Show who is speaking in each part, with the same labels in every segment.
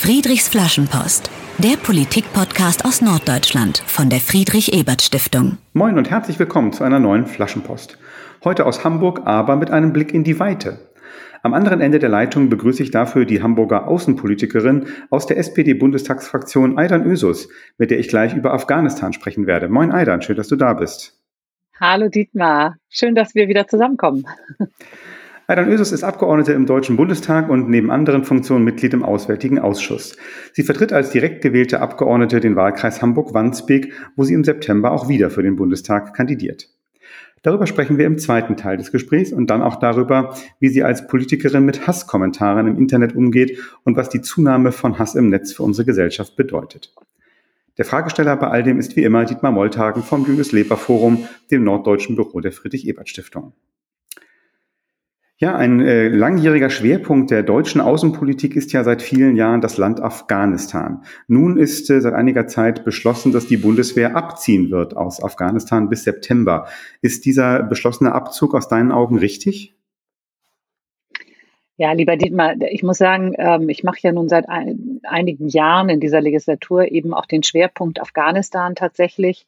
Speaker 1: Friedrichs Flaschenpost, der Politik-Podcast aus Norddeutschland von der Friedrich-Ebert-Stiftung.
Speaker 2: Moin und herzlich willkommen zu einer neuen Flaschenpost. Heute aus Hamburg, aber mit einem Blick in die Weite. Am anderen Ende der Leitung begrüße ich dafür die Hamburger Außenpolitikerin aus der SPD-Bundestagsfraktion Aidan Ösus, mit der ich gleich über Afghanistan sprechen werde. Moin Aidan, schön, dass du da bist.
Speaker 3: Hallo Dietmar, schön, dass wir wieder zusammenkommen.
Speaker 2: Aydan Ösus ist Abgeordnete im Deutschen Bundestag und neben anderen Funktionen Mitglied im Auswärtigen Ausschuss. Sie vertritt als direkt gewählte Abgeordnete den Wahlkreis Hamburg-Wandsbek, wo sie im September auch wieder für den Bundestag kandidiert. Darüber sprechen wir im zweiten Teil des Gesprächs und dann auch darüber, wie sie als Politikerin mit Hasskommentaren im Internet umgeht und was die Zunahme von Hass im Netz für unsere Gesellschaft bedeutet. Der Fragesteller bei all dem ist wie immer Dietmar Molltagen vom Julius Leper Forum, dem norddeutschen Büro der Friedrich-Ebert-Stiftung. Ja, ein äh, langjähriger Schwerpunkt der deutschen Außenpolitik ist ja seit vielen Jahren das Land Afghanistan. Nun ist äh, seit einiger Zeit beschlossen, dass die Bundeswehr abziehen wird aus Afghanistan bis September. Ist dieser beschlossene Abzug aus deinen Augen richtig?
Speaker 3: Ja, lieber Dietmar, ich muss sagen, ähm, ich mache ja nun seit ein, einigen Jahren in dieser Legislatur eben auch den Schwerpunkt Afghanistan tatsächlich.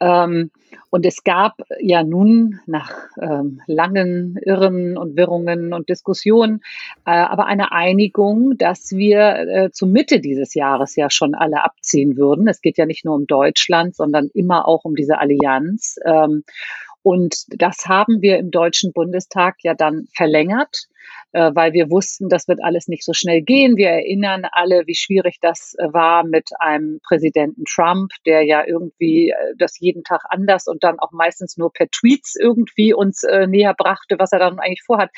Speaker 3: Ähm, und es gab ja nun nach ähm, langen Irren und Wirrungen und Diskussionen äh, aber eine Einigung, dass wir äh, zur Mitte dieses Jahres ja schon alle abziehen würden. Es geht ja nicht nur um Deutschland, sondern immer auch um diese Allianz. Und das haben wir im Deutschen Bundestag ja dann verlängert, äh, weil wir wussten, das wird alles nicht so schnell gehen. Wir erinnern alle, wie schwierig das äh, war mit einem Präsidenten Trump, der ja irgendwie äh, das jeden Tag anders und dann auch meistens nur per Tweets irgendwie uns näher brachte, was er dann eigentlich vorhat,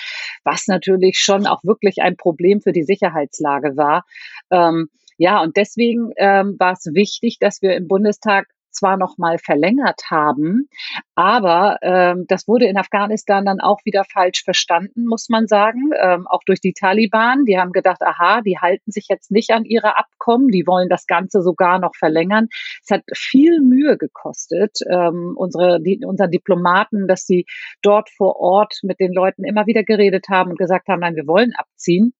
Speaker 3: was natürlich schon auch wirklich ein Problem für die Sicherheitslage war. Ähm, ja, und deswegen ähm, war es wichtig, dass wir im Bundestag zwar noch mal verlängert haben, aber ähm, das wurde in Afghanistan dann auch wieder falsch verstanden, muss man sagen, ähm, auch durch die Taliban. Die haben gedacht, aha, die halten sich jetzt nicht an ihre Abkommen, die wollen das Ganze sogar noch verlängern. Es hat viel Mühe gekostet, ähm, unsere, die, unseren Diplomaten, dass sie dort vor Ort mit den Leuten immer wieder geredet haben und gesagt haben, nein, wir wollen abziehen.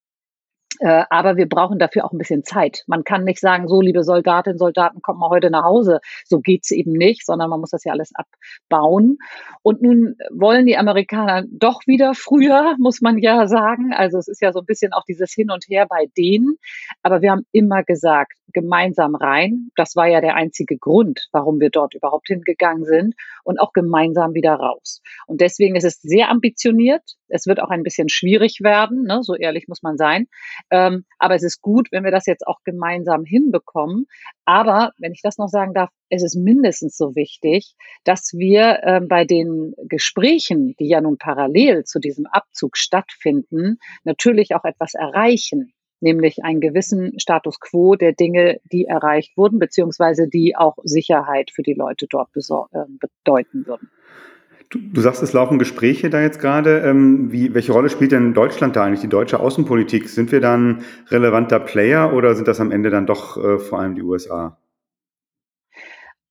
Speaker 3: Äh, aber wir brauchen dafür auch ein bisschen Zeit. Man kann nicht sagen, so liebe Soldatinnen, Soldaten, kommt mal heute nach Hause. So geht's eben nicht, sondern man muss das ja alles abbauen. Und nun wollen die Amerikaner doch wieder früher, muss man ja sagen. Also es ist ja so ein bisschen auch dieses Hin und Her bei denen. Aber wir haben immer gesagt, gemeinsam rein. Das war ja der einzige Grund, warum wir dort überhaupt hingegangen sind. Und auch gemeinsam wieder raus. Und deswegen ist es sehr ambitioniert. Es wird auch ein bisschen schwierig werden, ne? so ehrlich muss man sein. Ähm, aber es ist gut, wenn wir das jetzt auch gemeinsam hinbekommen. Aber wenn ich das noch sagen darf, es ist mindestens so wichtig, dass wir äh, bei den Gesprächen, die ja nun parallel zu diesem Abzug stattfinden, natürlich auch etwas erreichen nämlich einen gewissen Status quo der Dinge, die erreicht wurden, beziehungsweise die auch Sicherheit für die Leute dort äh, bedeuten würden.
Speaker 2: Du, du, sagst, es laufen Gespräche da jetzt gerade. Ähm, wie, welche Rolle spielt denn Deutschland da eigentlich, die deutsche Außenpolitik? Sind wir dann relevanter Player oder sind das am Ende dann doch äh, vor allem die USA?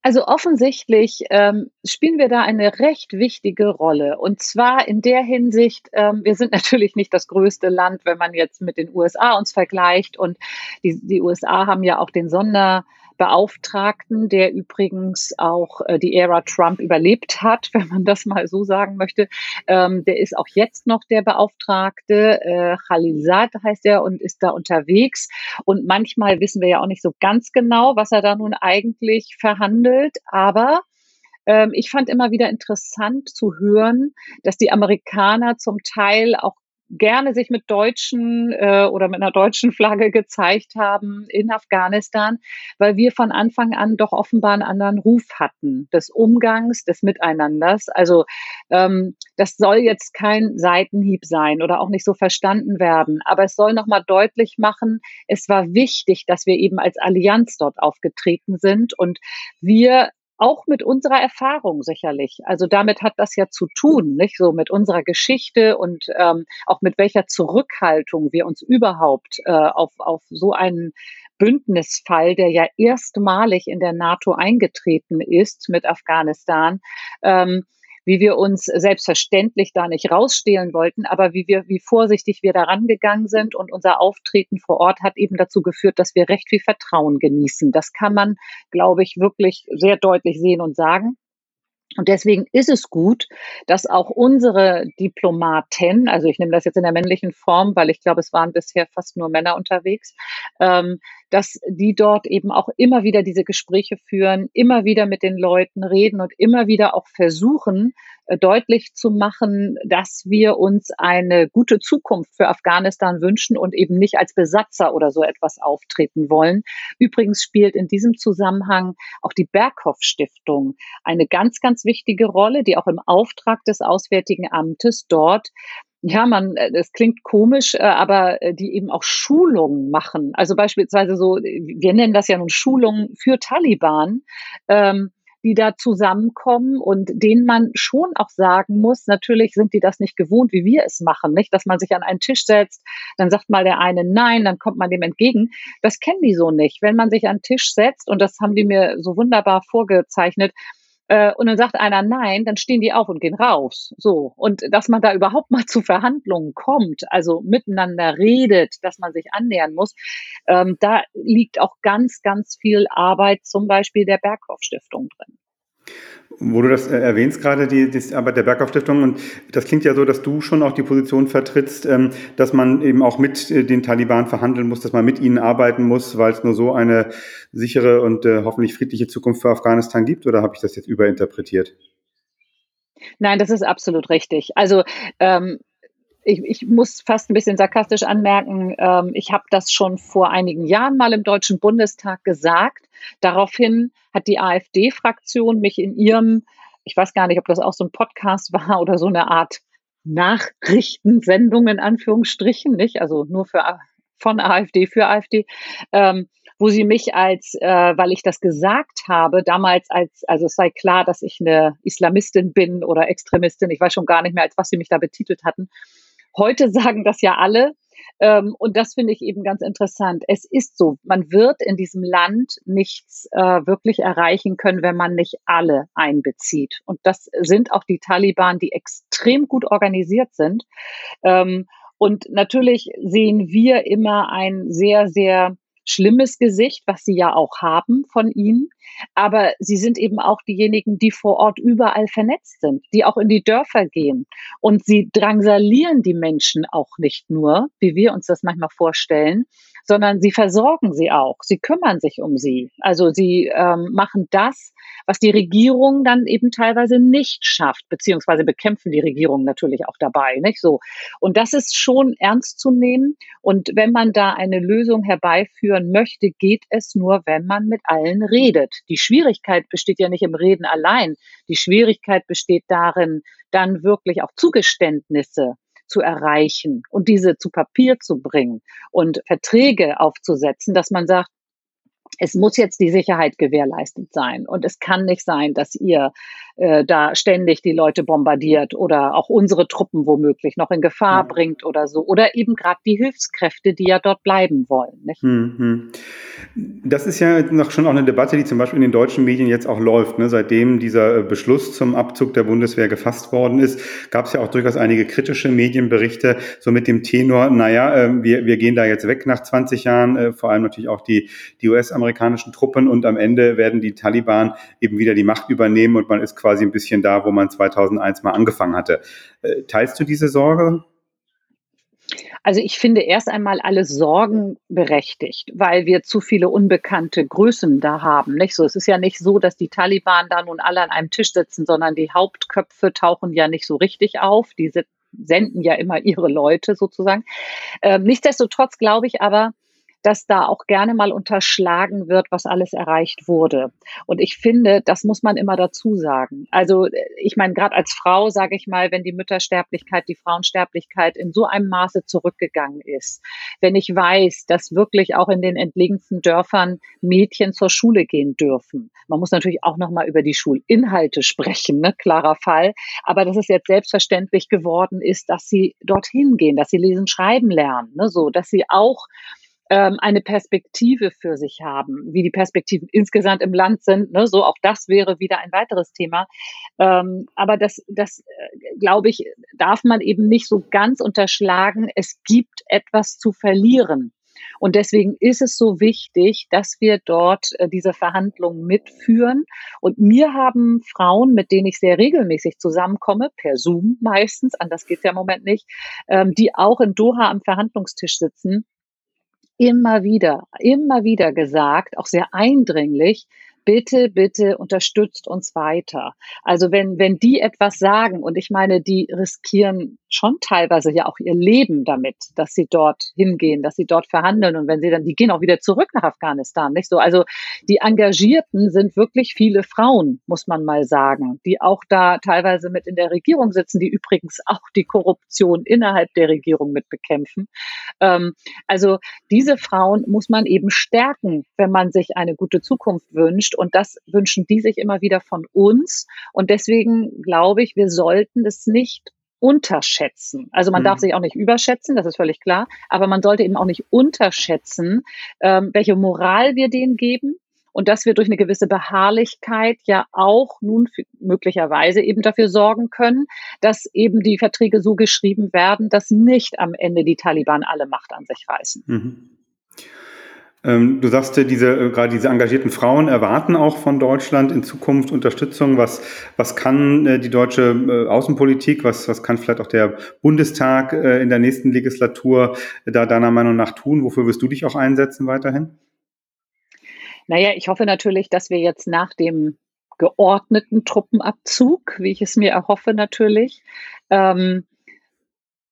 Speaker 3: Also offensichtlich ähm, spielen wir da eine recht wichtige Rolle. Und zwar in der Hinsicht, ähm, wir sind natürlich nicht das größte Land, wenn man jetzt mit den USA uns vergleicht. Und die, die USA haben ja auch den Sonder Beauftragten, der übrigens auch äh, die Ära Trump überlebt hat, wenn man das mal so sagen möchte. Ähm, der ist auch jetzt noch der Beauftragte. Äh, Khalilzad heißt er und ist da unterwegs. Und manchmal wissen wir ja auch nicht so ganz genau, was er da nun eigentlich verhandelt. Aber ähm, ich fand immer wieder interessant zu hören, dass die Amerikaner zum Teil auch gerne sich mit deutschen äh, oder mit einer deutschen Flagge gezeigt haben in Afghanistan, weil wir von Anfang an doch offenbar einen anderen Ruf hatten des Umgangs, des Miteinanders. Also ähm, das soll jetzt kein Seitenhieb sein oder auch nicht so verstanden werden, aber es soll nochmal deutlich machen, es war wichtig, dass wir eben als Allianz dort aufgetreten sind und wir auch mit unserer Erfahrung sicherlich. Also damit hat das ja zu tun, nicht so mit unserer Geschichte und ähm, auch mit welcher Zurückhaltung wir uns überhaupt äh, auf, auf so einen Bündnisfall, der ja erstmalig in der NATO eingetreten ist mit Afghanistan, ähm, wie wir uns selbstverständlich da nicht rausstehlen wollten, aber wie wir, wie vorsichtig wir daran gegangen sind und unser Auftreten vor Ort hat eben dazu geführt, dass wir recht viel Vertrauen genießen. Das kann man, glaube ich, wirklich sehr deutlich sehen und sagen. Und deswegen ist es gut, dass auch unsere Diplomaten, also ich nehme das jetzt in der männlichen Form, weil ich glaube, es waren bisher fast nur Männer unterwegs, ähm, dass die dort eben auch immer wieder diese Gespräche führen, immer wieder mit den Leuten reden und immer wieder auch versuchen, äh, deutlich zu machen, dass wir uns eine gute Zukunft für Afghanistan wünschen und eben nicht als Besatzer oder so etwas auftreten wollen. Übrigens spielt in diesem Zusammenhang auch die Berghoff Stiftung eine ganz, ganz wichtige Rolle, die auch im Auftrag des Auswärtigen Amtes dort ja, man, äh, das klingt komisch, äh, aber äh, die eben auch Schulungen machen. Also beispielsweise so, wir nennen das ja nun Schulungen für Taliban, ähm, die da zusammenkommen und denen man schon auch sagen muss, natürlich sind die das nicht gewohnt, wie wir es machen, nicht? Dass man sich an einen Tisch setzt, dann sagt mal der eine nein, dann kommt man dem entgegen. Das kennen die so nicht. Wenn man sich an einen Tisch setzt, und das haben die mir so wunderbar vorgezeichnet, äh, und dann sagt einer nein, dann stehen die auf und gehen raus. So. Und dass man da überhaupt mal zu Verhandlungen kommt, also miteinander redet, dass man sich annähern muss, ähm, da liegt auch ganz, ganz viel Arbeit zum Beispiel der Berghoff Stiftung drin.
Speaker 2: Wo du das äh, erwähnst gerade, die, die Arbeit der Berghoff-Stiftung, und das klingt ja so, dass du schon auch die Position vertrittst, ähm, dass man eben auch mit äh, den Taliban verhandeln muss, dass man mit ihnen arbeiten muss, weil es nur so eine sichere und äh, hoffentlich friedliche Zukunft für Afghanistan gibt, oder habe ich das jetzt überinterpretiert?
Speaker 3: Nein, das ist absolut richtig. Also ähm, ich, ich muss fast ein bisschen sarkastisch anmerken, ähm, ich habe das schon vor einigen Jahren mal im Deutschen Bundestag gesagt. Daraufhin hat die AfD-Fraktion mich in ihrem, ich weiß gar nicht, ob das auch so ein Podcast war oder so eine Art Nachrichtensendung in Anführungsstrichen, nicht? Also nur für von AfD für AfD, ähm, wo sie mich als, äh, weil ich das gesagt habe, damals als, also es sei klar, dass ich eine Islamistin bin oder Extremistin, ich weiß schon gar nicht mehr, als was sie mich da betitelt hatten, Heute sagen das ja alle. Ähm, und das finde ich eben ganz interessant. Es ist so, man wird in diesem Land nichts äh, wirklich erreichen können, wenn man nicht alle einbezieht. Und das sind auch die Taliban, die extrem gut organisiert sind. Ähm, und natürlich sehen wir immer ein sehr, sehr schlimmes Gesicht, was sie ja auch haben von ihnen. Aber sie sind eben auch diejenigen, die vor Ort überall vernetzt sind, die auch in die Dörfer gehen. Und sie drangsalieren die Menschen auch nicht nur, wie wir uns das manchmal vorstellen, sondern sie versorgen sie auch. Sie kümmern sich um sie. Also sie ähm, machen das, was die Regierung dann eben teilweise nicht schafft, beziehungsweise bekämpfen die Regierung natürlich auch dabei, nicht so. Und das ist schon ernst zu nehmen. Und wenn man da eine Lösung herbeiführen möchte, geht es nur, wenn man mit allen redet. Die Schwierigkeit besteht ja nicht im Reden allein. Die Schwierigkeit besteht darin, dann wirklich auch Zugeständnisse zu erreichen und diese zu Papier zu bringen und Verträge aufzusetzen, dass man sagt, es muss jetzt die Sicherheit gewährleistet sein. Und es kann nicht sein, dass ihr äh, da ständig die Leute bombardiert oder auch unsere Truppen womöglich noch in Gefahr ja. bringt oder so. Oder eben gerade die Hilfskräfte, die ja dort bleiben wollen. Nicht?
Speaker 2: Mhm. Das ist ja noch schon auch eine Debatte, die zum Beispiel in den deutschen Medien jetzt auch läuft. Ne? Seitdem dieser Beschluss zum Abzug der Bundeswehr gefasst worden ist, gab es ja auch durchaus einige kritische Medienberichte, so mit dem Tenor, naja, äh, wir, wir gehen da jetzt weg nach 20 Jahren, äh, vor allem natürlich auch die, die US-amerikanischen Truppen und am Ende werden die Taliban eben wieder die Macht übernehmen und man ist quasi ein bisschen da, wo man 2001 mal angefangen hatte. Äh, teilst du diese Sorge?
Speaker 3: Also ich finde erst einmal alle Sorgen berechtigt, weil wir zu viele unbekannte Größen da haben. Nicht so, es ist ja nicht so, dass die Taliban da nun alle an einem Tisch sitzen, sondern die Hauptköpfe tauchen ja nicht so richtig auf. Die senden ja immer ihre Leute sozusagen. Ähm, nichtsdestotrotz glaube ich aber, dass da auch gerne mal unterschlagen wird, was alles erreicht wurde. Und ich finde, das muss man immer dazu sagen. Also ich meine, gerade als Frau sage ich mal, wenn die Müttersterblichkeit, die Frauensterblichkeit in so einem Maße zurückgegangen ist, wenn ich weiß, dass wirklich auch in den entlegensten Dörfern Mädchen zur Schule gehen dürfen. Man muss natürlich auch noch mal über die Schulinhalte sprechen, ne? klarer Fall. Aber dass es jetzt selbstverständlich geworden ist, dass sie dorthin gehen, dass sie lesen, schreiben lernen, ne? so, dass sie auch ähm, eine Perspektive für sich haben, wie die Perspektiven insgesamt im Land sind. Ne? So auch das wäre wieder ein weiteres Thema. Ähm, aber das, das äh, glaube ich, darf man eben nicht so ganz unterschlagen. Es gibt etwas zu verlieren. Und deswegen ist es so wichtig, dass wir dort äh, diese Verhandlungen mitführen. Und mir haben Frauen, mit denen ich sehr regelmäßig zusammenkomme, per Zoom meistens, anders geht es ja im Moment nicht, ähm, die auch in Doha am Verhandlungstisch sitzen, immer wieder, immer wieder gesagt, auch sehr eindringlich, bitte, bitte unterstützt uns weiter. Also wenn, wenn die etwas sagen, und ich meine, die riskieren schon teilweise ja auch ihr Leben damit, dass sie dort hingehen, dass sie dort verhandeln und wenn sie dann, die gehen auch wieder zurück nach Afghanistan, nicht so? Also die Engagierten sind wirklich viele Frauen, muss man mal sagen, die auch da teilweise mit in der Regierung sitzen, die übrigens auch die Korruption innerhalb der Regierung mit bekämpfen. Ähm, also diese Frauen muss man eben stärken, wenn man sich eine gute Zukunft wünscht und das wünschen die sich immer wieder von uns. Und deswegen glaube ich, wir sollten es nicht unterschätzen. Also man mhm. darf sich auch nicht überschätzen, das ist völlig klar, aber man sollte eben auch nicht unterschätzen, ähm, welche Moral wir denen geben und dass wir durch eine gewisse Beharrlichkeit ja auch nun möglicherweise eben dafür sorgen können, dass eben die Verträge so geschrieben werden, dass nicht am Ende die Taliban alle Macht an sich reißen. Mhm.
Speaker 2: Ähm, du sagst, diese, äh, gerade diese engagierten Frauen erwarten auch von Deutschland in Zukunft Unterstützung. Was, was kann äh, die deutsche äh, Außenpolitik, was, was kann vielleicht auch der Bundestag in der nächsten Legislatur da deiner Meinung nach tun? Wofür wirst du dich auch einsetzen weiterhin?
Speaker 3: Naja, ich hoffe natürlich, dass wir jetzt nach dem geordneten Truppenabzug, wie ich es mir erhoffe natürlich, ähm,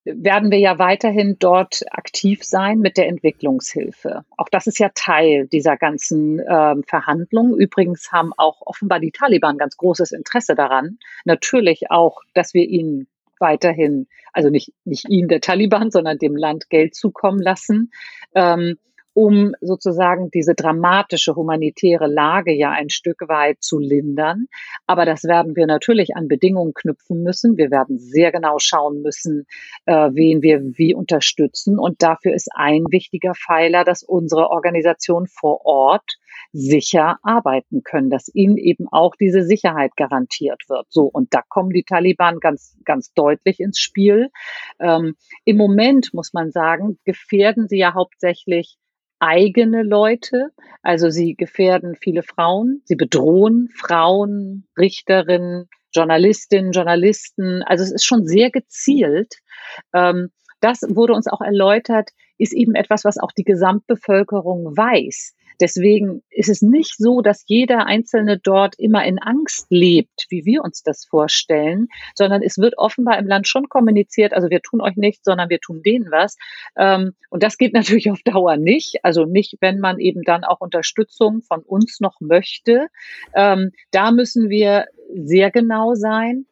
Speaker 3: werden wir ja weiterhin dort aktiv sein mit der Entwicklungshilfe. Auch das ist ja Teil dieser ganzen äh, Verhandlungen. Übrigens haben auch offenbar die Taliban ganz großes Interesse daran. Natürlich auch, dass wir ihnen weiterhin, also nicht, nicht ihnen der Taliban, sondern dem Land Geld zukommen lassen. Ähm, um sozusagen diese dramatische humanitäre Lage ja ein Stück weit zu lindern. Aber das werden wir natürlich an Bedingungen knüpfen müssen. Wir werden sehr genau schauen müssen, äh, wen wir wie unterstützen. Und dafür ist ein wichtiger Pfeiler, dass unsere Organisation vor Ort sicher arbeiten können, dass ihnen eben auch diese Sicherheit garantiert wird. So, und da kommen die Taliban ganz, ganz deutlich ins Spiel. Ähm, Im Moment muss man sagen, gefährden sie ja hauptsächlich eigene Leute. Also sie gefährden viele Frauen, sie bedrohen Frauen, Richterinnen, Journalistinnen, Journalisten. Also es ist schon sehr gezielt. Ähm, das wurde uns auch erläutert, ist eben etwas, was auch die Gesamtbevölkerung weiß. Deswegen ist es nicht so, dass jeder Einzelne dort immer in Angst lebt, wie wir uns das vorstellen, sondern es wird offenbar im Land schon kommuniziert, also wir tun euch nichts, sondern wir tun denen was. Ähm, und das geht natürlich auf Dauer nicht. Also nicht, wenn man eben dann auch Unterstützung von uns noch möchte. Ähm, da müssen wir sehr genau sein.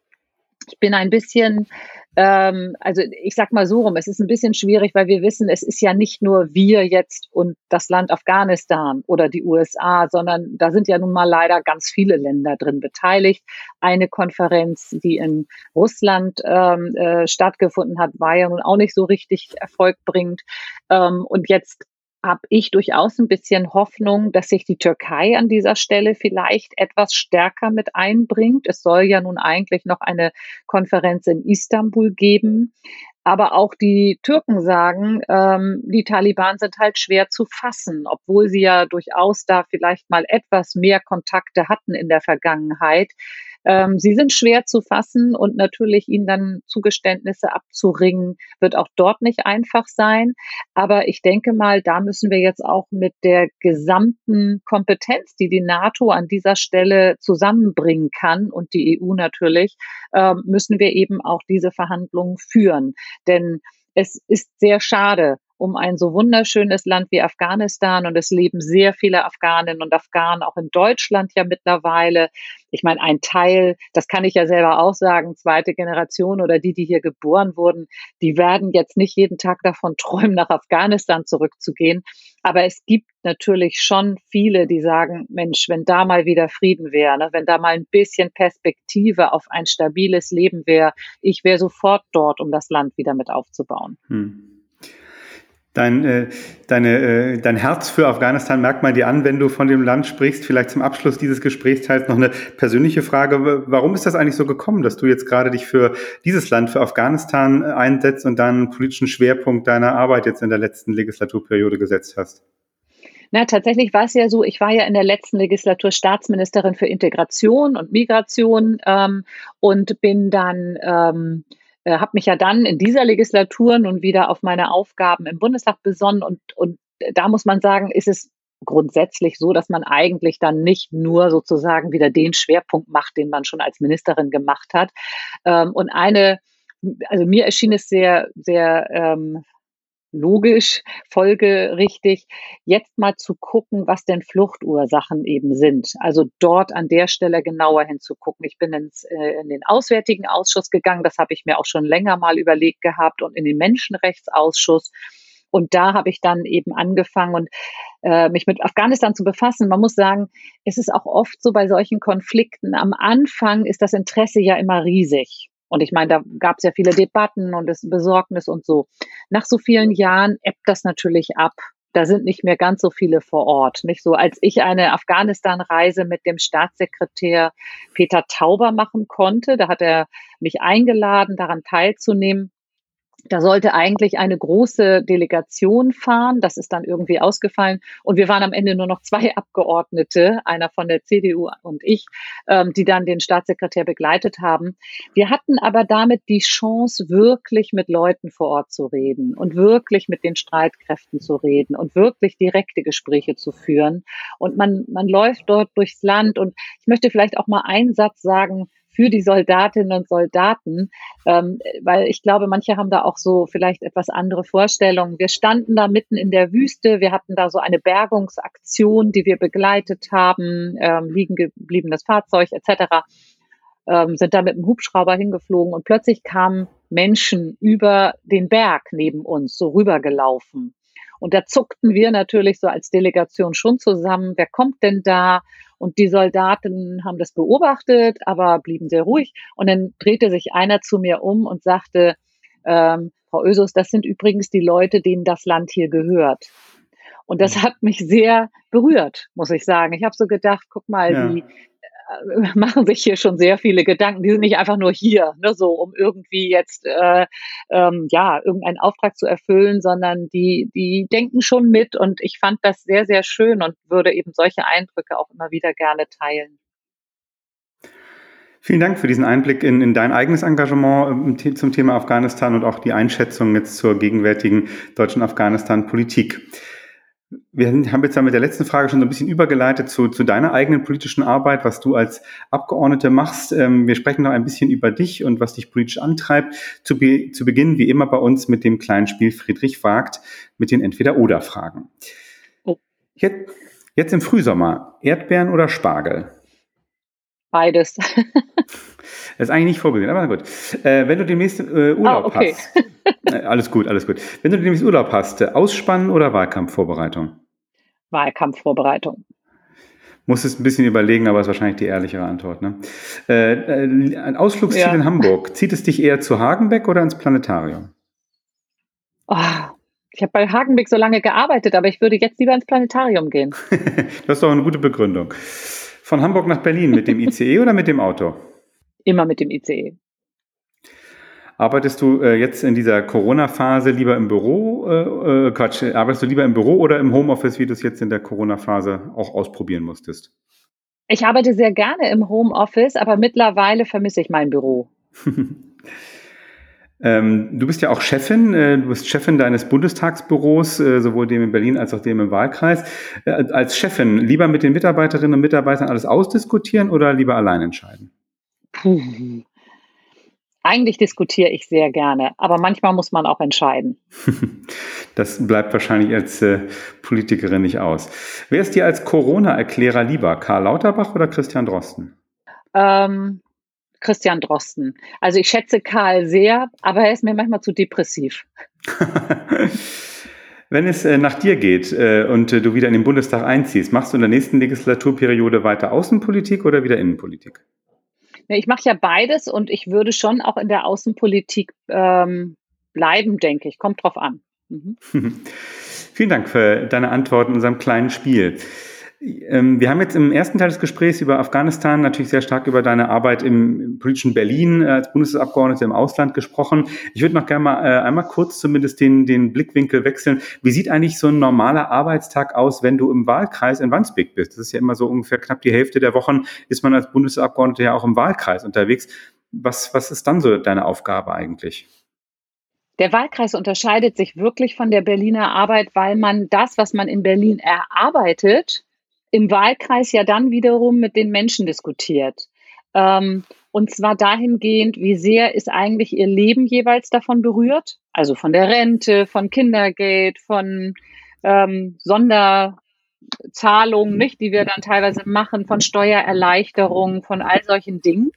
Speaker 3: Ich bin ein bisschen ähm, also ich sag mal so rum, es ist ein bisschen schwierig, weil wir wissen, es ist ja nicht nur wir jetzt und das Land Afghanistan oder die USA, sondern da sind ja nun mal leider ganz viele Länder drin beteiligt. Eine Konferenz, die in Russland ähm, äh, stattgefunden hat, war ja nun auch nicht so richtig erfolgbringend. Ähm, und jetzt habe ich durchaus ein bisschen Hoffnung, dass sich die Türkei an dieser Stelle vielleicht etwas stärker mit einbringt. Es soll ja nun eigentlich noch eine Konferenz in Istanbul geben. Aber auch die Türken sagen, ähm, die Taliban sind halt schwer zu fassen, obwohl sie ja durchaus da vielleicht mal etwas mehr Kontakte hatten in der Vergangenheit. Ähm, sie sind schwer zu fassen und natürlich ihnen dann Zugeständnisse abzuringen, wird auch dort nicht einfach sein. Aber ich denke mal, da müssen wir jetzt auch mit der gesamten Kompetenz, die die NATO an dieser Stelle zusammenbringen kann und die EU natürlich, äh, müssen wir eben auch diese Verhandlungen führen. Denn es ist sehr schade, um ein so wunderschönes Land wie Afghanistan und es leben sehr viele Afghaninnen und Afghanen auch in Deutschland ja mittlerweile. Ich meine, ein Teil, das kann ich ja selber auch sagen, zweite Generation oder die, die hier geboren wurden, die werden jetzt nicht jeden Tag davon träumen, nach Afghanistan zurückzugehen. Aber es gibt natürlich schon viele, die sagen, Mensch, wenn da mal wieder Frieden wäre, ne, wenn da mal ein bisschen Perspektive auf ein stabiles Leben wäre, ich wäre sofort dort, um das Land wieder mit aufzubauen. Hm.
Speaker 2: Dein, äh, deine, äh, dein Herz für Afghanistan merkt man dir an, wenn du von dem Land sprichst. Vielleicht zum Abschluss dieses Gesprächsteils noch eine persönliche Frage. Warum ist das eigentlich so gekommen, dass du jetzt gerade dich für dieses Land, für Afghanistan einsetzt und dann einen politischen Schwerpunkt deiner Arbeit jetzt in der letzten Legislaturperiode gesetzt hast?
Speaker 3: Na, tatsächlich war es ja so, ich war ja in der letzten Legislatur Staatsministerin für Integration und Migration ähm, und bin dann ähm, äh, habe mich ja dann in dieser Legislatur nun wieder auf meine Aufgaben im Bundestag besonnen und, und da muss man sagen, ist es grundsätzlich so, dass man eigentlich dann nicht nur sozusagen wieder den Schwerpunkt macht, den man schon als Ministerin gemacht hat. Ähm, und eine, also mir erschien es sehr, sehr ähm, logisch, folgerichtig, jetzt mal zu gucken, was denn Fluchtursachen eben sind. Also dort an der Stelle genauer hinzugucken. Ich bin ins, äh, in den Auswärtigen Ausschuss gegangen, das habe ich mir auch schon länger mal überlegt gehabt und in den Menschenrechtsausschuss. Und da habe ich dann eben angefangen und äh, mich mit Afghanistan zu befassen. Man muss sagen, es ist auch oft so bei solchen Konflikten. Am Anfang ist das Interesse ja immer riesig. Und ich meine, da gab es ja viele Debatten und das Besorgnis und so. Nach so vielen Jahren ebbt das natürlich ab. Da sind nicht mehr ganz so viele vor Ort. Nicht so, als ich eine Afghanistan-Reise mit dem Staatssekretär Peter Tauber machen konnte, da hat er mich eingeladen, daran teilzunehmen. Da sollte eigentlich eine große Delegation fahren. Das ist dann irgendwie ausgefallen. Und wir waren am Ende nur noch zwei Abgeordnete, einer von der CDU und ich, ähm, die dann den Staatssekretär begleitet haben. Wir hatten aber damit die Chance, wirklich mit Leuten vor Ort zu reden und wirklich mit den Streitkräften zu reden und wirklich direkte Gespräche zu führen. Und man, man läuft dort durchs Land. Und ich möchte vielleicht auch mal einen Satz sagen, für die Soldatinnen und Soldaten, ähm, weil ich glaube, manche haben da auch so vielleicht etwas andere Vorstellungen. Wir standen da mitten in der Wüste, wir hatten da so eine Bergungsaktion, die wir begleitet haben, ähm, liegen gebliebenes Fahrzeug etc., ähm, sind da mit dem Hubschrauber hingeflogen und plötzlich kamen Menschen über den Berg neben uns so rübergelaufen. Und da zuckten wir natürlich so als Delegation schon zusammen. Wer kommt denn da? Und die Soldaten haben das beobachtet, aber blieben sehr ruhig. Und dann drehte sich einer zu mir um und sagte, ähm, Frau Ösus, das sind übrigens die Leute, denen das Land hier gehört. Und das mhm. hat mich sehr berührt, muss ich sagen. Ich habe so gedacht, guck mal, ja. die, machen sich hier schon sehr viele Gedanken. Die sind nicht einfach nur hier, ne, so um irgendwie jetzt äh, ähm, ja irgendeinen Auftrag zu erfüllen, sondern die die denken schon mit. Und ich fand das sehr sehr schön und würde eben solche Eindrücke auch immer wieder gerne teilen.
Speaker 2: Vielen Dank für diesen Einblick in, in dein eigenes Engagement ähm, zum Thema Afghanistan und auch die Einschätzung jetzt zur gegenwärtigen deutschen Afghanistan-Politik. Wir haben jetzt ja mit der letzten Frage schon so ein bisschen übergeleitet zu, zu deiner eigenen politischen Arbeit, was du als Abgeordnete machst. Ähm, wir sprechen noch ein bisschen über dich und was dich politisch antreibt. Zu, be zu Beginn, wie immer bei uns, mit dem kleinen Spiel Friedrich fragt, mit den Entweder-Oder-Fragen. Oh. Jetzt, jetzt im Frühsommer, Erdbeeren oder Spargel?
Speaker 3: Beides.
Speaker 2: Das ist eigentlich nicht vorgesehen, aber na gut. Äh, wenn du demnächst äh, Urlaub oh, okay. hast. Äh, alles gut, alles gut. Wenn du demnächst Urlaub hast, äh, Ausspannen oder Wahlkampfvorbereitung?
Speaker 3: Wahlkampfvorbereitung.
Speaker 2: Muss es ein bisschen überlegen, aber ist wahrscheinlich die ehrlichere Antwort. Ne? Äh, äh, ein Ausflugsziel ja. in Hamburg. Zieht es dich eher zu Hagenbeck oder ins Planetarium?
Speaker 3: Oh, ich habe bei Hagenbeck so lange gearbeitet, aber ich würde jetzt lieber ins Planetarium gehen.
Speaker 2: du hast doch eine gute Begründung. Von Hamburg nach Berlin mit dem ICE oder mit dem Auto?
Speaker 3: Immer mit dem ICE.
Speaker 2: Arbeitest du äh, jetzt in dieser Corona-Phase lieber im Büro, äh, äh, Quatsch, arbeitest du lieber im Büro oder im Homeoffice, wie du es jetzt in der Corona-Phase auch ausprobieren musstest?
Speaker 3: Ich arbeite sehr gerne im Homeoffice, aber mittlerweile vermisse ich mein Büro.
Speaker 2: ähm, du bist ja auch Chefin, äh, du bist Chefin deines Bundestagsbüros, äh, sowohl dem in Berlin als auch dem im Wahlkreis. Äh, als Chefin lieber mit den Mitarbeiterinnen und Mitarbeitern alles ausdiskutieren oder lieber allein entscheiden?
Speaker 3: Puh. Eigentlich diskutiere ich sehr gerne, aber manchmal muss man auch entscheiden.
Speaker 2: Das bleibt wahrscheinlich als äh, Politikerin nicht aus. Wer ist dir als Corona-Erklärer lieber, Karl Lauterbach oder Christian Drosten?
Speaker 3: Ähm, Christian Drosten. Also ich schätze Karl sehr, aber er ist mir manchmal zu depressiv.
Speaker 2: Wenn es äh, nach dir geht äh, und äh, du wieder in den Bundestag einziehst, machst du in der nächsten Legislaturperiode weiter Außenpolitik oder wieder Innenpolitik?
Speaker 3: Ich mache ja beides und ich würde schon auch in der Außenpolitik ähm, bleiben, denke ich. Kommt drauf an.
Speaker 2: Mhm. Vielen Dank für deine Antwort in unserem kleinen Spiel. Ähm, wir haben jetzt im ersten Teil des Gesprächs über Afghanistan natürlich sehr stark über deine Arbeit im politischen Berlin äh, als Bundestagsabgeordnete im Ausland gesprochen. Ich würde noch gerne mal äh, einmal kurz zumindest den, den Blickwinkel wechseln. Wie sieht eigentlich so ein normaler Arbeitstag aus, wenn du im Wahlkreis in Wandsbek bist? Das ist ja immer so ungefähr knapp die Hälfte der Wochen ist man als Bundestagsabgeordneter ja auch im Wahlkreis unterwegs. Was, was ist dann so deine Aufgabe eigentlich?
Speaker 3: Der Wahlkreis unterscheidet sich wirklich von der Berliner Arbeit, weil man das, was man in Berlin erarbeitet, im Wahlkreis ja dann wiederum mit den Menschen diskutiert. Ähm, und zwar dahingehend, wie sehr ist eigentlich ihr Leben jeweils davon berührt? Also von der Rente, von Kindergeld, von ähm, Sonderzahlungen, nicht, die wir dann teilweise machen, von Steuererleichterungen, von all solchen Dingen.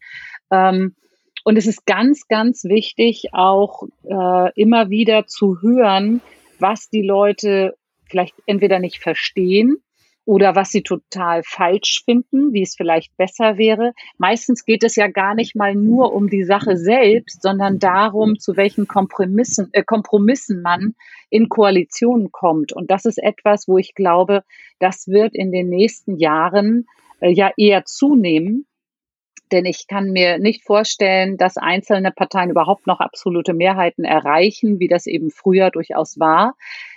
Speaker 3: Ähm, und es ist ganz, ganz wichtig, auch äh, immer wieder zu hören, was die Leute vielleicht entweder nicht verstehen oder was sie total falsch finden, wie es vielleicht besser wäre. Meistens geht es ja gar nicht mal nur um die Sache selbst, sondern darum, zu welchen Kompromissen, äh, Kompromissen man in Koalitionen kommt. Und das ist etwas, wo ich glaube, das wird in den nächsten Jahren äh, ja eher zunehmen. Denn ich kann mir nicht vorstellen, dass einzelne Parteien überhaupt noch absolute Mehrheiten erreichen, wie das eben früher durchaus war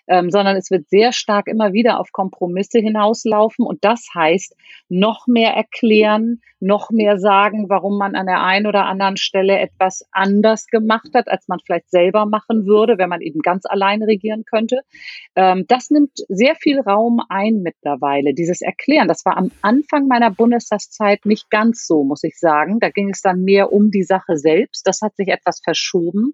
Speaker 3: ähm, sondern es wird sehr stark immer wieder auf Kompromisse hinauslaufen. Und das heißt, noch mehr erklären, noch mehr sagen, warum man an der einen oder anderen Stelle etwas anders gemacht hat, als man vielleicht selber machen würde, wenn man eben ganz allein regieren könnte. Ähm, das nimmt sehr viel Raum ein mittlerweile, dieses Erklären. Das war am Anfang meiner Bundestagszeit nicht ganz so, muss ich sagen. Da ging es dann mehr um die Sache selbst. Das hat sich etwas verschoben.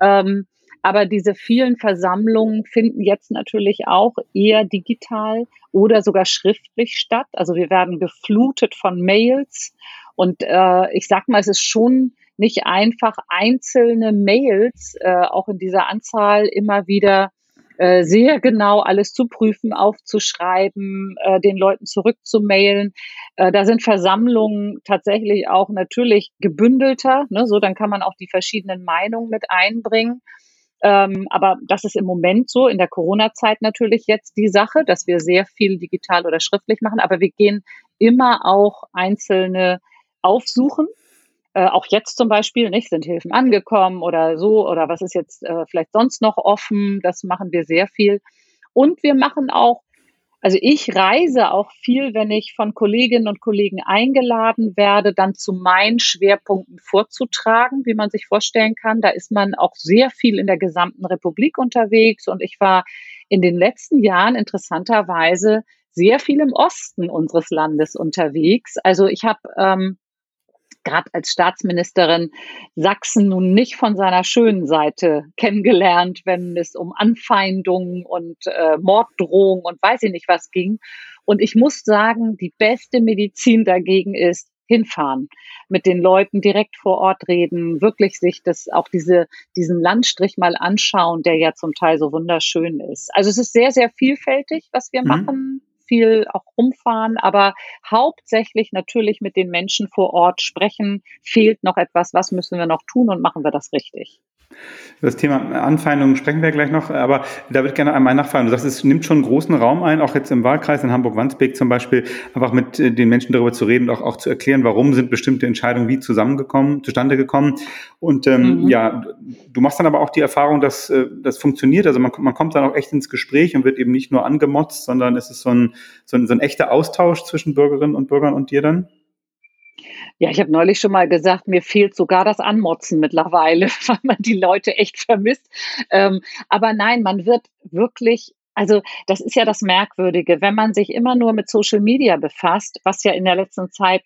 Speaker 3: Ähm, aber diese vielen Versammlungen finden jetzt natürlich auch eher digital oder sogar schriftlich statt. Also wir werden geflutet von Mails. Und äh, ich sag mal, es ist schon nicht einfach, einzelne Mails äh, auch in dieser Anzahl immer wieder äh, sehr genau alles zu prüfen, aufzuschreiben, äh, den Leuten zurückzumailen. Äh, da sind Versammlungen tatsächlich auch natürlich gebündelter. Ne? So, dann kann man auch die verschiedenen Meinungen mit einbringen. Ähm, aber das ist im Moment so, in der Corona-Zeit natürlich jetzt die Sache, dass wir sehr viel digital oder schriftlich machen, aber wir gehen immer auch einzelne aufsuchen. Äh, auch jetzt zum Beispiel, nicht, sind Hilfen angekommen oder so, oder was ist jetzt äh, vielleicht sonst noch offen, das machen wir sehr viel. Und wir machen auch also ich reise auch viel, wenn ich von Kolleginnen und Kollegen eingeladen werde, dann zu meinen Schwerpunkten vorzutragen, wie man sich vorstellen kann. Da ist man auch sehr viel in der gesamten Republik unterwegs und ich war in den letzten Jahren interessanterweise sehr viel im Osten unseres Landes unterwegs. Also ich habe ähm, gerade als Staatsministerin Sachsen nun nicht von seiner schönen Seite kennengelernt, wenn es um Anfeindungen und äh, Morddrohungen und weiß ich nicht was ging. Und ich muss sagen, die beste Medizin dagegen ist, hinfahren, mit den Leuten direkt vor Ort reden, wirklich sich das auch diese, diesen Landstrich mal anschauen, der ja zum Teil so wunderschön ist. Also es ist sehr, sehr vielfältig, was wir mhm. machen viel auch rumfahren, aber hauptsächlich natürlich mit den Menschen vor Ort sprechen. Fehlt noch etwas, was müssen wir noch tun und machen wir das richtig?
Speaker 2: Das Thema Anfeindungen sprechen wir gleich noch, aber da würde ich gerne einmal nachfragen. Du sagst, es nimmt schon einen großen Raum ein, auch jetzt im Wahlkreis in Hamburg-Wandsbek zum Beispiel, einfach mit äh, den Menschen darüber zu reden und auch, auch zu erklären, warum sind bestimmte Entscheidungen wie zusammengekommen, zustande gekommen. Und ähm, mhm. ja, du machst dann aber auch die Erfahrung, dass äh, das funktioniert. Also man, man kommt dann auch echt ins Gespräch und wird eben nicht nur angemotzt, sondern es ist so ein, so ein, so ein echter Austausch zwischen Bürgerinnen und Bürgern und dir dann?
Speaker 3: Ja, ich habe neulich schon mal gesagt, mir fehlt sogar das Anmotzen mittlerweile, weil man die Leute echt vermisst. Ähm, aber nein, man wird wirklich also das ist ja das Merkwürdige, wenn man sich immer nur mit Social Media befasst, was ja in der letzten Zeit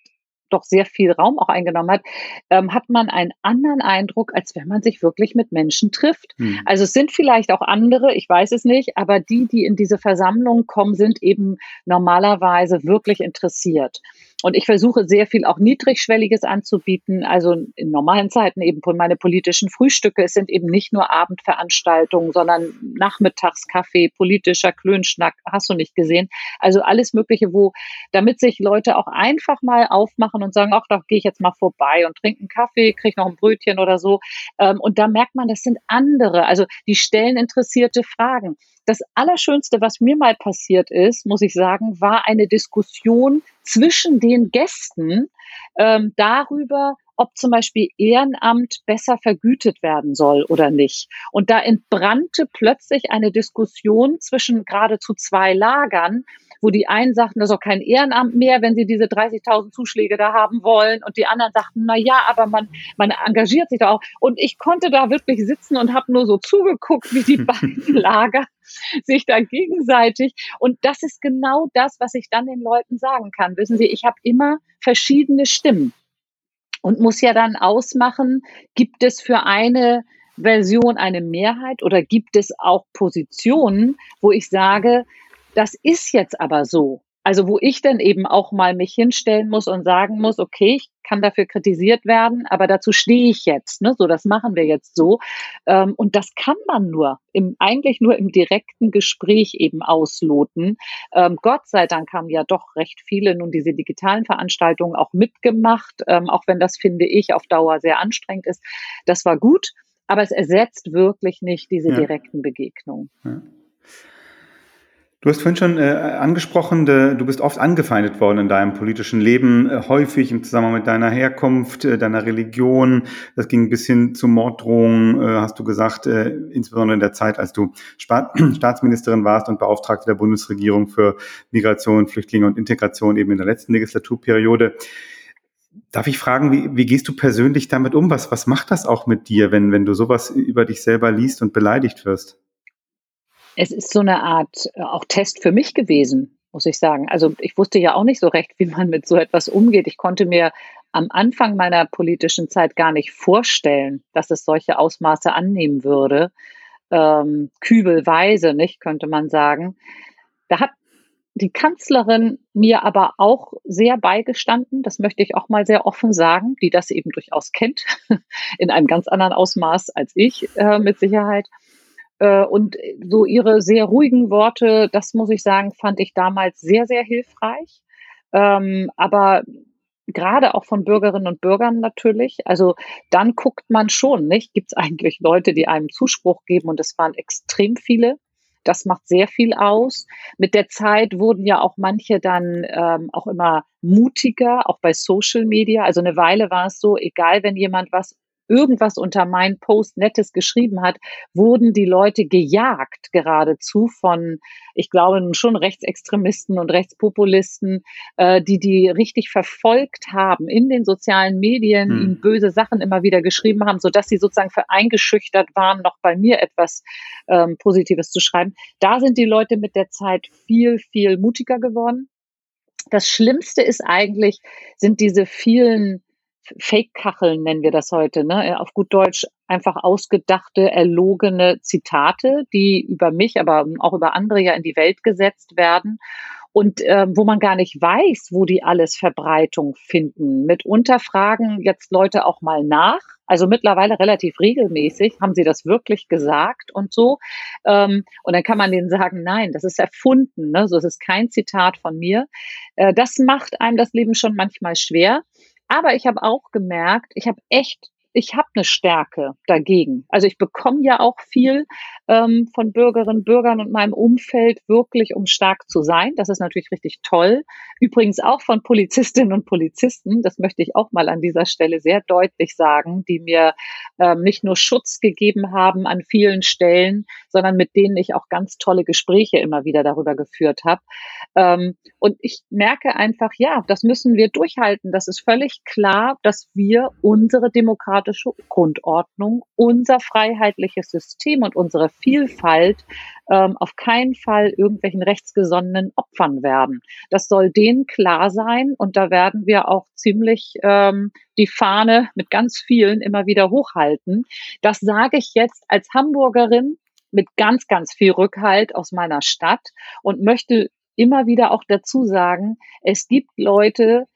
Speaker 3: doch sehr viel Raum auch eingenommen hat, ähm, hat man einen anderen Eindruck, als wenn man sich wirklich mit Menschen trifft. Hm. Also es sind vielleicht auch andere, ich weiß es nicht, aber die, die in diese Versammlung kommen, sind eben normalerweise wirklich interessiert. Und ich versuche sehr viel auch Niedrigschwelliges anzubieten. Also in normalen Zeiten eben meine politischen Frühstücke. Es sind eben nicht nur Abendveranstaltungen, sondern Nachmittagskaffee, politischer Klönschnack, hast du nicht gesehen. Also alles Mögliche, wo, damit sich Leute auch einfach mal aufmachen und sagen, ach, da gehe ich jetzt mal vorbei und trinke einen Kaffee, kriege noch ein Brötchen oder so. Ähm, und da merkt man, das sind andere, also die stellen interessierte Fragen. Das Allerschönste, was mir mal passiert ist, muss ich sagen, war eine Diskussion zwischen den Gästen ähm, darüber, ob zum Beispiel Ehrenamt besser vergütet werden soll oder nicht. Und da entbrannte plötzlich eine Diskussion zwischen geradezu zwei Lagern, wo die einen sagten, das ist auch kein Ehrenamt mehr, wenn sie diese 30.000 Zuschläge da haben wollen. Und die anderen sagten, na ja, aber man, man engagiert sich da auch. Und ich konnte da wirklich sitzen und habe nur so zugeguckt, wie die beiden Lager sich da gegenseitig. Und das ist genau das, was ich dann den Leuten sagen kann. Wissen Sie, ich habe immer verschiedene Stimmen und muss ja dann ausmachen, gibt es für eine Version eine Mehrheit oder gibt es auch Positionen, wo ich sage, das ist jetzt aber so. Also wo ich dann eben auch mal mich hinstellen muss und sagen muss, okay, ich kann dafür kritisiert werden, aber dazu stehe ich jetzt. Ne? So, das machen wir jetzt so. Ähm, und das kann man nur im, eigentlich nur im direkten Gespräch eben ausloten. Ähm, Gott sei Dank haben ja doch recht viele nun diese digitalen Veranstaltungen auch mitgemacht, ähm, auch wenn das finde ich auf Dauer sehr anstrengend ist. Das war gut, aber es ersetzt wirklich nicht diese direkten Begegnungen. Ja.
Speaker 2: Du hast vorhin schon äh, angesprochen, de, du bist oft angefeindet worden in deinem politischen Leben, äh, häufig im Zusammenhang mit deiner Herkunft, äh, deiner Religion. Das ging bis hin zu Morddrohungen, äh, hast du gesagt, äh, insbesondere in der Zeit, als du Spa Staatsministerin warst und Beauftragte der Bundesregierung für Migration, Flüchtlinge und Integration eben in der letzten Legislaturperiode. Darf ich fragen, wie, wie gehst du persönlich damit um? Was, was macht das auch mit dir, wenn, wenn du sowas über dich selber liest und beleidigt wirst?
Speaker 3: Es ist so eine Art äh, auch Test für mich gewesen, muss ich sagen. Also ich wusste ja auch nicht so recht, wie man mit so etwas umgeht. Ich konnte mir am Anfang meiner politischen Zeit gar nicht vorstellen, dass es solche Ausmaße annehmen würde. Ähm, kübelweise, nicht, könnte man sagen. Da hat die Kanzlerin mir aber auch sehr beigestanden, das möchte ich auch mal sehr offen sagen, die das eben durchaus kennt, in einem ganz anderen Ausmaß als ich äh, mit Sicherheit. Äh, und so ihre sehr ruhigen Worte, das muss ich sagen, fand ich damals sehr, sehr hilfreich. Ähm, aber gerade auch von Bürgerinnen und Bürgern natürlich. Also dann guckt man schon, nicht? Gibt es eigentlich Leute, die einem Zuspruch geben? Und es waren extrem viele. Das macht sehr viel aus. Mit der Zeit wurden ja auch manche dann ähm, auch immer mutiger, auch bei Social Media. Also eine Weile war es so, egal wenn jemand was irgendwas unter meinen Post Nettes geschrieben hat, wurden die Leute gejagt geradezu von, ich glaube, schon Rechtsextremisten und Rechtspopulisten, äh, die die richtig verfolgt haben in den sozialen Medien, hm. ihnen böse Sachen immer wieder geschrieben haben, so dass sie sozusagen für eingeschüchtert waren, noch bei mir etwas ähm, Positives zu schreiben. Da sind die Leute mit der Zeit viel, viel mutiger geworden. Das Schlimmste ist eigentlich, sind diese vielen Fake-Kacheln nennen wir das heute, ne? auf gut Deutsch einfach ausgedachte, erlogene Zitate, die über mich, aber auch über andere ja in die Welt gesetzt werden und äh, wo man gar nicht weiß, wo die alles Verbreitung finden. Mitunter fragen jetzt Leute auch mal nach. Also mittlerweile relativ regelmäßig haben sie das wirklich gesagt und so. Ähm, und dann kann man denen sagen, nein, das ist erfunden, ne? so es ist kein Zitat von mir. Äh, das macht einem das Leben schon manchmal schwer. Aber ich habe auch gemerkt, ich habe echt ich habe eine Stärke dagegen. Also ich bekomme ja auch viel ähm, von Bürgerinnen, Bürgern und meinem Umfeld wirklich, um stark zu sein. Das ist natürlich richtig toll. Übrigens auch von Polizistinnen und Polizisten. Das möchte ich auch mal an dieser Stelle sehr deutlich sagen, die mir ähm, nicht nur Schutz gegeben haben an vielen Stellen, sondern mit denen ich auch ganz tolle Gespräche immer wieder darüber geführt habe. Ähm, und ich merke einfach, ja, das müssen wir durchhalten. Das ist völlig klar, dass wir unsere demokratische demokratische Grundordnung, unser freiheitliches System und unsere Vielfalt ähm, auf keinen Fall irgendwelchen rechtsgesonnenen Opfern werden. Das soll denen klar sein und da werden wir auch ziemlich ähm, die Fahne mit ganz vielen immer wieder hochhalten. Das sage ich jetzt als Hamburgerin mit ganz, ganz viel Rückhalt aus meiner Stadt und möchte immer wieder auch dazu sagen, es gibt Leute,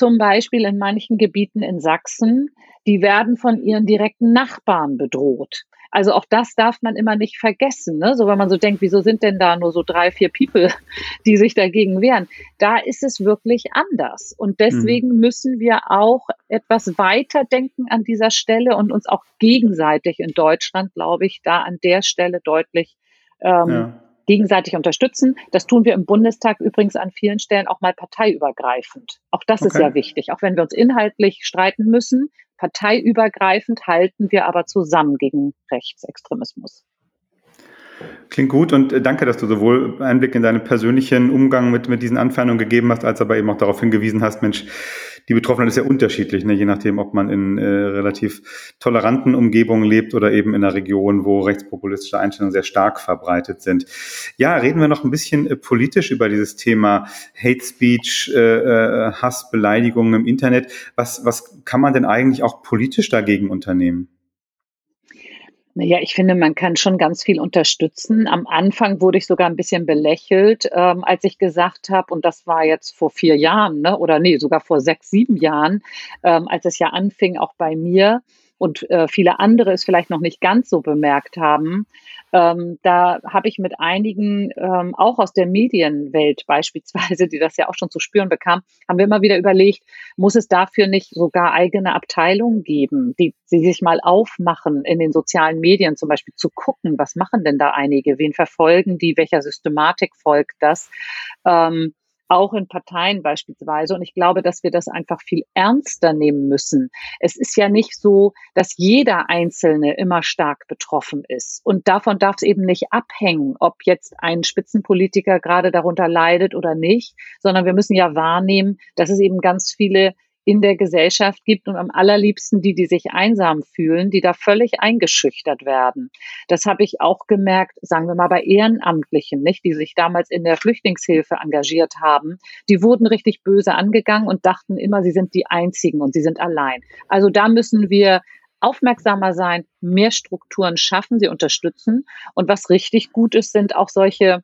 Speaker 3: zum Beispiel in manchen Gebieten in Sachsen, die werden von ihren direkten Nachbarn bedroht. Also auch das darf man immer nicht vergessen. Ne? So wenn man so denkt, wieso sind denn da nur so drei, vier People, die sich dagegen wehren? Da ist es wirklich anders. Und deswegen mhm. müssen wir auch etwas weiter denken an dieser Stelle und uns auch gegenseitig in Deutschland, glaube ich, da an der Stelle deutlich ähm, ja. Gegenseitig unterstützen. Das tun wir im Bundestag übrigens an vielen Stellen auch mal parteiübergreifend. Auch das okay. ist ja wichtig. Auch wenn wir uns inhaltlich streiten müssen, parteiübergreifend halten wir aber zusammen gegen Rechtsextremismus.
Speaker 2: Klingt gut und äh, danke, dass du sowohl Einblick in deinen persönlichen Umgang mit, mit diesen Anfeindungen gegeben hast, als aber eben auch darauf hingewiesen hast, Mensch, die Betroffenen ist ja unterschiedlich, ne? je nachdem, ob man in äh, relativ toleranten Umgebungen lebt oder eben in einer Region, wo rechtspopulistische Einstellungen sehr stark verbreitet sind. Ja, reden wir noch ein bisschen äh, politisch über dieses Thema Hate Speech, äh, äh Hass, Beleidigungen im Internet. Was, was kann man denn eigentlich auch politisch dagegen unternehmen?
Speaker 3: Naja, ich finde, man kann schon ganz viel unterstützen. Am Anfang wurde ich sogar ein bisschen belächelt, ähm, als ich gesagt habe, und das war jetzt vor vier Jahren, ne, oder nee, sogar vor sechs, sieben Jahren, ähm, als es ja anfing, auch bei mir, und äh, viele andere es vielleicht noch nicht ganz so bemerkt haben. Ähm, da habe ich mit einigen, ähm, auch aus der Medienwelt beispielsweise, die das ja auch schon zu spüren bekam, haben wir immer wieder überlegt, muss es dafür nicht sogar eigene Abteilungen geben, die, die sich mal aufmachen, in den sozialen Medien zum Beispiel zu gucken, was machen denn da einige, wen verfolgen die, welcher Systematik folgt das. Ähm, auch in Parteien beispielsweise. Und ich glaube, dass wir das einfach viel ernster nehmen müssen. Es ist ja nicht so, dass jeder Einzelne immer stark betroffen ist. Und davon darf es eben nicht abhängen, ob jetzt ein Spitzenpolitiker gerade darunter leidet oder nicht, sondern wir müssen ja wahrnehmen, dass es eben ganz viele in der Gesellschaft gibt und am allerliebsten die, die sich einsam fühlen, die da völlig eingeschüchtert werden. Das habe ich auch gemerkt, sagen wir mal bei Ehrenamtlichen, nicht, die sich damals in der Flüchtlingshilfe engagiert haben. Die wurden richtig böse angegangen und dachten immer, sie sind die Einzigen und sie sind allein. Also da müssen wir aufmerksamer sein, mehr Strukturen schaffen, sie unterstützen. Und was richtig gut ist, sind auch solche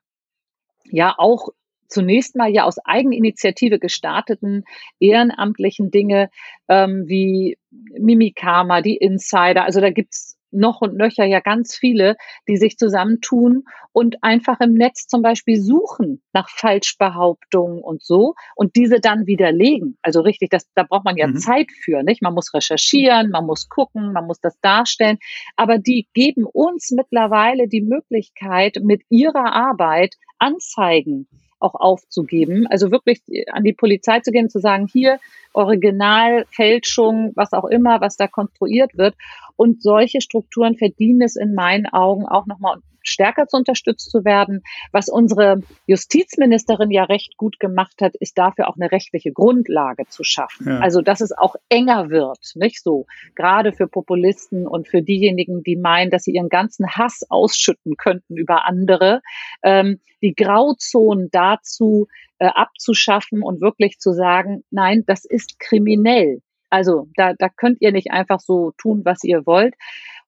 Speaker 3: ja auch zunächst mal ja aus Eigeninitiative gestarteten ehrenamtlichen Dinge ähm, wie Mimikama, die Insider. Also da gibt's noch und nöcher ja ganz viele, die sich zusammentun und einfach im Netz zum Beispiel suchen nach Falschbehauptungen und so und diese dann widerlegen. Also richtig, das, da braucht man ja mhm. Zeit für, nicht? Man muss recherchieren, man muss gucken, man muss das darstellen. Aber die geben uns mittlerweile die Möglichkeit, mit ihrer Arbeit Anzeigen auch aufzugeben. Also wirklich an die Polizei zu gehen, zu sagen, hier Original, Fälschung, was auch immer, was da konstruiert wird. Und solche Strukturen verdienen es in meinen Augen auch nochmal stärker zu unterstützt zu werden. Was unsere Justizministerin ja recht gut gemacht hat, ist dafür auch eine rechtliche Grundlage zu schaffen. Ja. Also, dass es auch enger wird, nicht so? Gerade für Populisten und für diejenigen, die meinen, dass sie ihren ganzen Hass ausschütten könnten über andere, ähm, die Grauzonen dazu äh, abzuschaffen und wirklich zu sagen, nein, das ist kriminell. Also da, da könnt ihr nicht einfach so tun, was ihr wollt.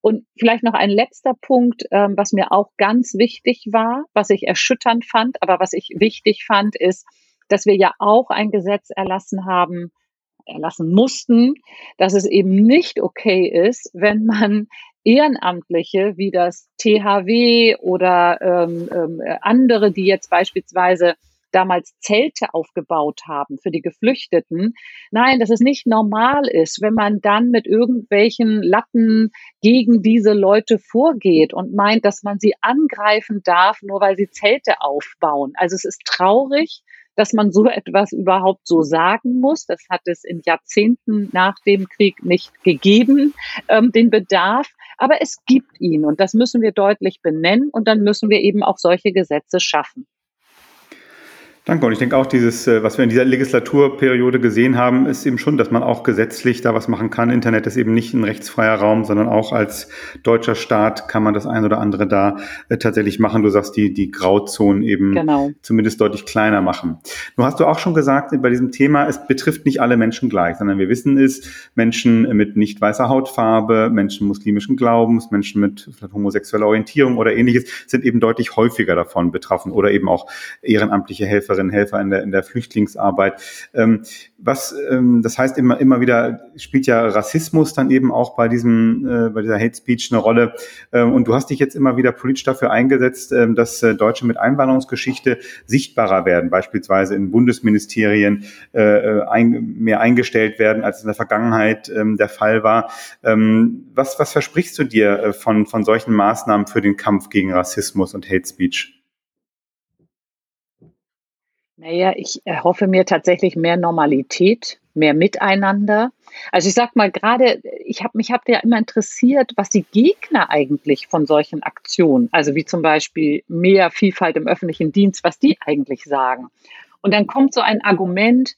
Speaker 3: Und vielleicht noch ein letzter Punkt, ähm, was mir auch ganz wichtig war, was ich erschütternd fand, aber was ich wichtig fand, ist, dass wir ja auch ein Gesetz erlassen haben, erlassen mussten, dass es eben nicht okay ist, wenn man Ehrenamtliche wie das THW oder ähm, ähm, andere, die jetzt beispielsweise damals Zelte aufgebaut haben für die Geflüchteten. Nein, dass es nicht normal ist, wenn man dann mit irgendwelchen Latten gegen diese Leute vorgeht und meint, dass man sie angreifen darf, nur weil sie Zelte aufbauen. Also es ist traurig, dass man so etwas überhaupt so sagen muss. Das hat es in Jahrzehnten nach dem Krieg nicht gegeben, ähm, den Bedarf. Aber es gibt ihn und das müssen wir deutlich benennen und dann müssen wir eben auch solche Gesetze schaffen.
Speaker 2: Danke. Und ich denke auch, dieses, äh, was wir in dieser Legislaturperiode gesehen haben, ist eben schon, dass man auch gesetzlich da was machen kann. Internet ist eben nicht ein rechtsfreier Raum, sondern auch als deutscher Staat kann man das ein oder andere da äh, tatsächlich machen. Du sagst, die, die Grauzonen eben genau. zumindest deutlich kleiner machen. Du hast du auch schon gesagt, bei diesem Thema, es betrifft nicht alle Menschen gleich, sondern wir wissen es, Menschen mit nicht weißer Hautfarbe, Menschen muslimischen Glaubens, Menschen mit homosexueller Orientierung oder ähnliches sind eben deutlich häufiger davon betroffen oder eben auch ehrenamtliche Helfer Helferinnen Helfer in der, in der Flüchtlingsarbeit. Ähm, was, ähm, das heißt immer, immer wieder spielt ja Rassismus dann eben auch bei diesem, äh, bei dieser Hate Speech eine Rolle. Ähm, und du hast dich jetzt immer wieder politisch dafür eingesetzt, ähm, dass äh, Deutsche mit Einwanderungsgeschichte sichtbarer werden, beispielsweise in Bundesministerien äh, äh ein, mehr eingestellt werden, als in der Vergangenheit ähm, der Fall war. Ähm, was, was versprichst du dir äh, von, von solchen Maßnahmen für den Kampf gegen Rassismus und Hate Speech?
Speaker 3: Naja, ich erhoffe mir tatsächlich mehr Normalität, mehr Miteinander. Also ich sag mal gerade, ich habe mich hab ja immer interessiert, was die Gegner eigentlich von solchen Aktionen, also wie zum Beispiel mehr Vielfalt im öffentlichen Dienst, was die eigentlich sagen. Und dann kommt so ein Argument,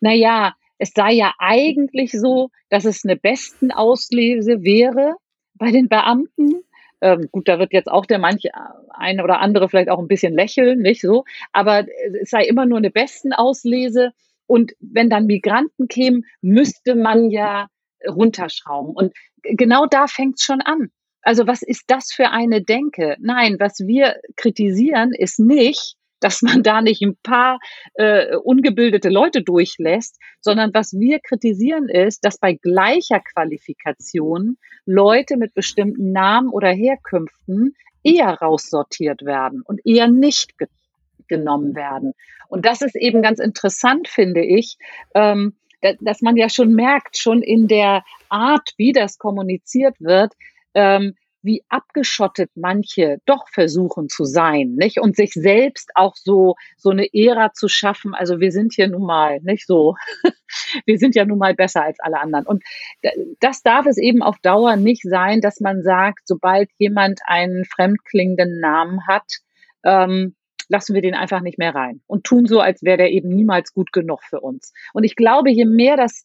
Speaker 3: naja, es sei ja eigentlich so, dass es eine besten Auslese wäre bei den Beamten, ähm, gut, da wird jetzt auch der manche eine oder andere vielleicht auch ein bisschen lächeln, nicht so, aber es sei immer nur eine besten Auslese. Und wenn dann Migranten kämen, müsste man ja runterschrauben. Und genau da fängt es schon an. Also was ist das für eine Denke? Nein, was wir kritisieren, ist nicht, dass man da nicht ein paar äh, ungebildete Leute durchlässt, sondern was wir kritisieren ist, dass bei gleicher Qualifikation Leute mit bestimmten Namen oder Herkünften eher raussortiert werden und eher nicht ge genommen werden. Und das ist eben ganz interessant, finde ich, ähm, dass man ja schon merkt, schon in der Art, wie das kommuniziert wird, ähm, wie abgeschottet manche doch versuchen zu sein, nicht? Und sich selbst auch so, so eine Ära zu schaffen. Also wir sind hier nun mal, nicht so. wir sind ja nun mal besser als alle anderen. Und das darf es eben auf Dauer nicht sein, dass man sagt, sobald jemand einen fremdklingenden Namen hat, ähm, lassen wir den einfach nicht mehr rein und tun so, als wäre der eben niemals gut genug für uns. Und ich glaube, je mehr das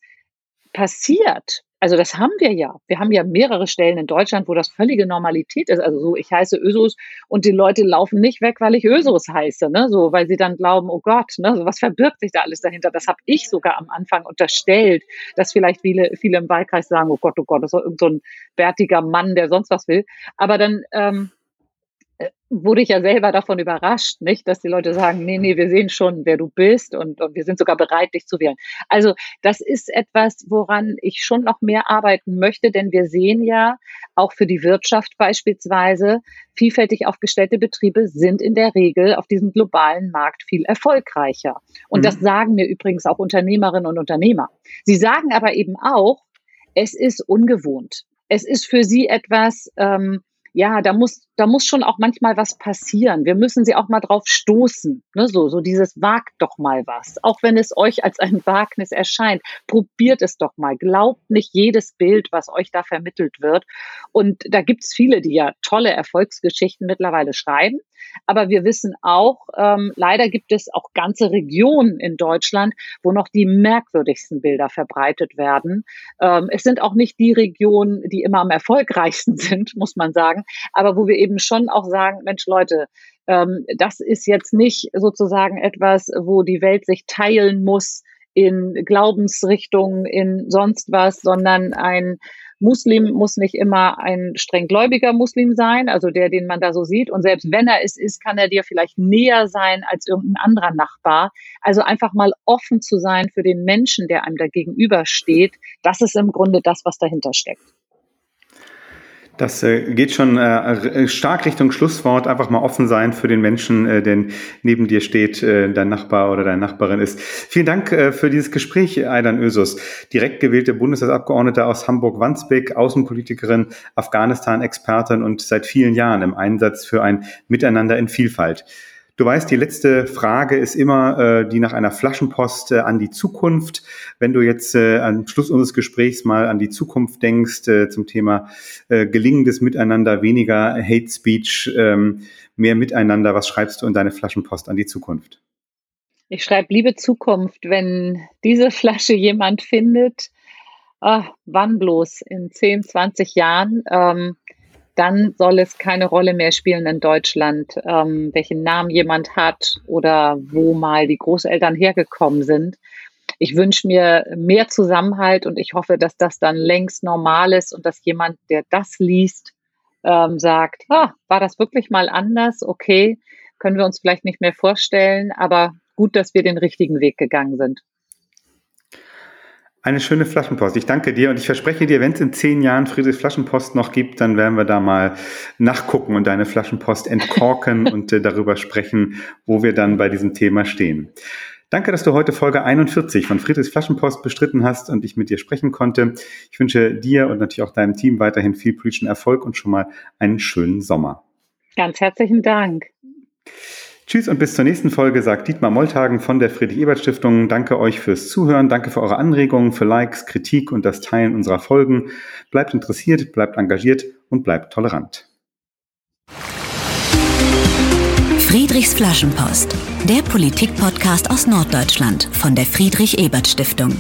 Speaker 3: passiert, also das haben wir ja. Wir haben ja mehrere Stellen in Deutschland, wo das völlige Normalität ist. Also so, ich heiße Ösus und die Leute laufen nicht weg, weil ich Ösus heiße, ne? So, weil sie dann glauben, oh Gott, ne? So, was verbirgt sich da alles dahinter? Das habe ich sogar am Anfang unterstellt, dass vielleicht viele, viele im Wahlkreis sagen, oh Gott, oh Gott, das ist so ein bärtiger Mann, der sonst was will. Aber dann ähm, wurde ich ja selber davon überrascht, nicht, dass die Leute sagen, nee, nee, wir sehen schon, wer du bist und, und wir sind sogar bereit, dich zu wählen. Also das ist etwas, woran ich schon noch mehr arbeiten möchte, denn wir sehen ja auch für die Wirtschaft beispielsweise, vielfältig aufgestellte Betriebe sind in der Regel auf diesem globalen Markt viel erfolgreicher. Und mhm. das sagen mir übrigens auch Unternehmerinnen und Unternehmer. Sie sagen aber eben auch, es ist ungewohnt. Es ist für sie etwas, ähm, ja, da muss, da muss schon auch manchmal was passieren. Wir müssen sie auch mal drauf stoßen. Ne? So, so dieses wagt doch mal was. Auch wenn es euch als ein Wagnis erscheint, probiert es doch mal. Glaubt nicht jedes Bild, was euch da vermittelt wird. Und da gibt's viele, die ja tolle Erfolgsgeschichten mittlerweile schreiben. Aber wir wissen auch, ähm, leider gibt es auch ganze Regionen in Deutschland, wo noch die merkwürdigsten Bilder verbreitet werden. Ähm, es sind auch nicht die Regionen, die immer am erfolgreichsten sind, muss man sagen, aber wo wir eben schon auch sagen, Mensch Leute, ähm, das ist jetzt nicht sozusagen etwas, wo die Welt sich teilen muss in Glaubensrichtungen, in sonst was, sondern ein Muslim muss nicht immer ein strenggläubiger Muslim sein, also der, den man da so sieht. Und selbst wenn er es ist, kann er dir vielleicht näher sein als irgendein anderer Nachbar. Also einfach mal offen zu sein für den Menschen, der einem da gegenübersteht. Das ist im Grunde das, was dahinter steckt.
Speaker 2: Das äh, geht schon äh, äh, stark Richtung Schlusswort. Einfach mal offen sein für den Menschen, der neben dir steht, dein Nachbar oder deine Nachbarin ist. Vielen Dank für dieses Gespräch, Aidan Ösus, direkt gewählte Bundestagsabgeordnete aus Hamburg-Wandsbek, Außenpolitikerin, Afghanistan-Expertin und seit vielen Jahren im Einsatz für ein Miteinander in Vielfalt. Du weißt, die letzte Frage ist immer äh, die nach einer Flaschenpost äh, an die Zukunft. Wenn du jetzt äh, am Schluss unseres Gesprächs mal an die Zukunft denkst äh, zum Thema äh, gelingendes Miteinander, weniger Hate Speech, ähm, mehr Miteinander, was schreibst du in deine Flaschenpost an die Zukunft?
Speaker 3: Ich schreibe, liebe Zukunft, wenn diese Flasche jemand findet, ah, wann bloß in 10, 20 Jahren, ähm, dann soll es keine Rolle mehr spielen in Deutschland, ähm, welchen Namen jemand hat oder wo mal die Großeltern hergekommen sind. Ich wünsche mir mehr Zusammenhalt und ich hoffe, dass das dann längst normal ist und dass jemand, der das liest, ähm, sagt, ah, war das wirklich mal anders? Okay, können wir uns vielleicht nicht mehr vorstellen, aber gut, dass wir den richtigen Weg gegangen sind.
Speaker 2: Eine schöne Flaschenpost. Ich danke dir und ich verspreche dir, wenn es in zehn Jahren Friedrichs Flaschenpost noch gibt, dann werden wir da mal nachgucken und deine Flaschenpost entkorken und äh, darüber sprechen, wo wir dann bei diesem Thema stehen. Danke, dass du heute Folge 41 von Friedrichs Flaschenpost bestritten hast und ich mit dir sprechen konnte. Ich wünsche dir und natürlich auch deinem Team weiterhin viel politischen Erfolg und schon mal einen schönen Sommer.
Speaker 3: Ganz herzlichen Dank.
Speaker 2: Tschüss und bis zur nächsten Folge, sagt Dietmar Moltagen von der Friedrich-Ebert-Stiftung. Danke euch fürs Zuhören, danke für eure Anregungen, für Likes, Kritik und das Teilen unserer Folgen. Bleibt interessiert, bleibt engagiert und bleibt tolerant.
Speaker 1: Friedrichs Flaschenpost, der Politik-Podcast aus Norddeutschland von der Friedrich-Ebert-Stiftung.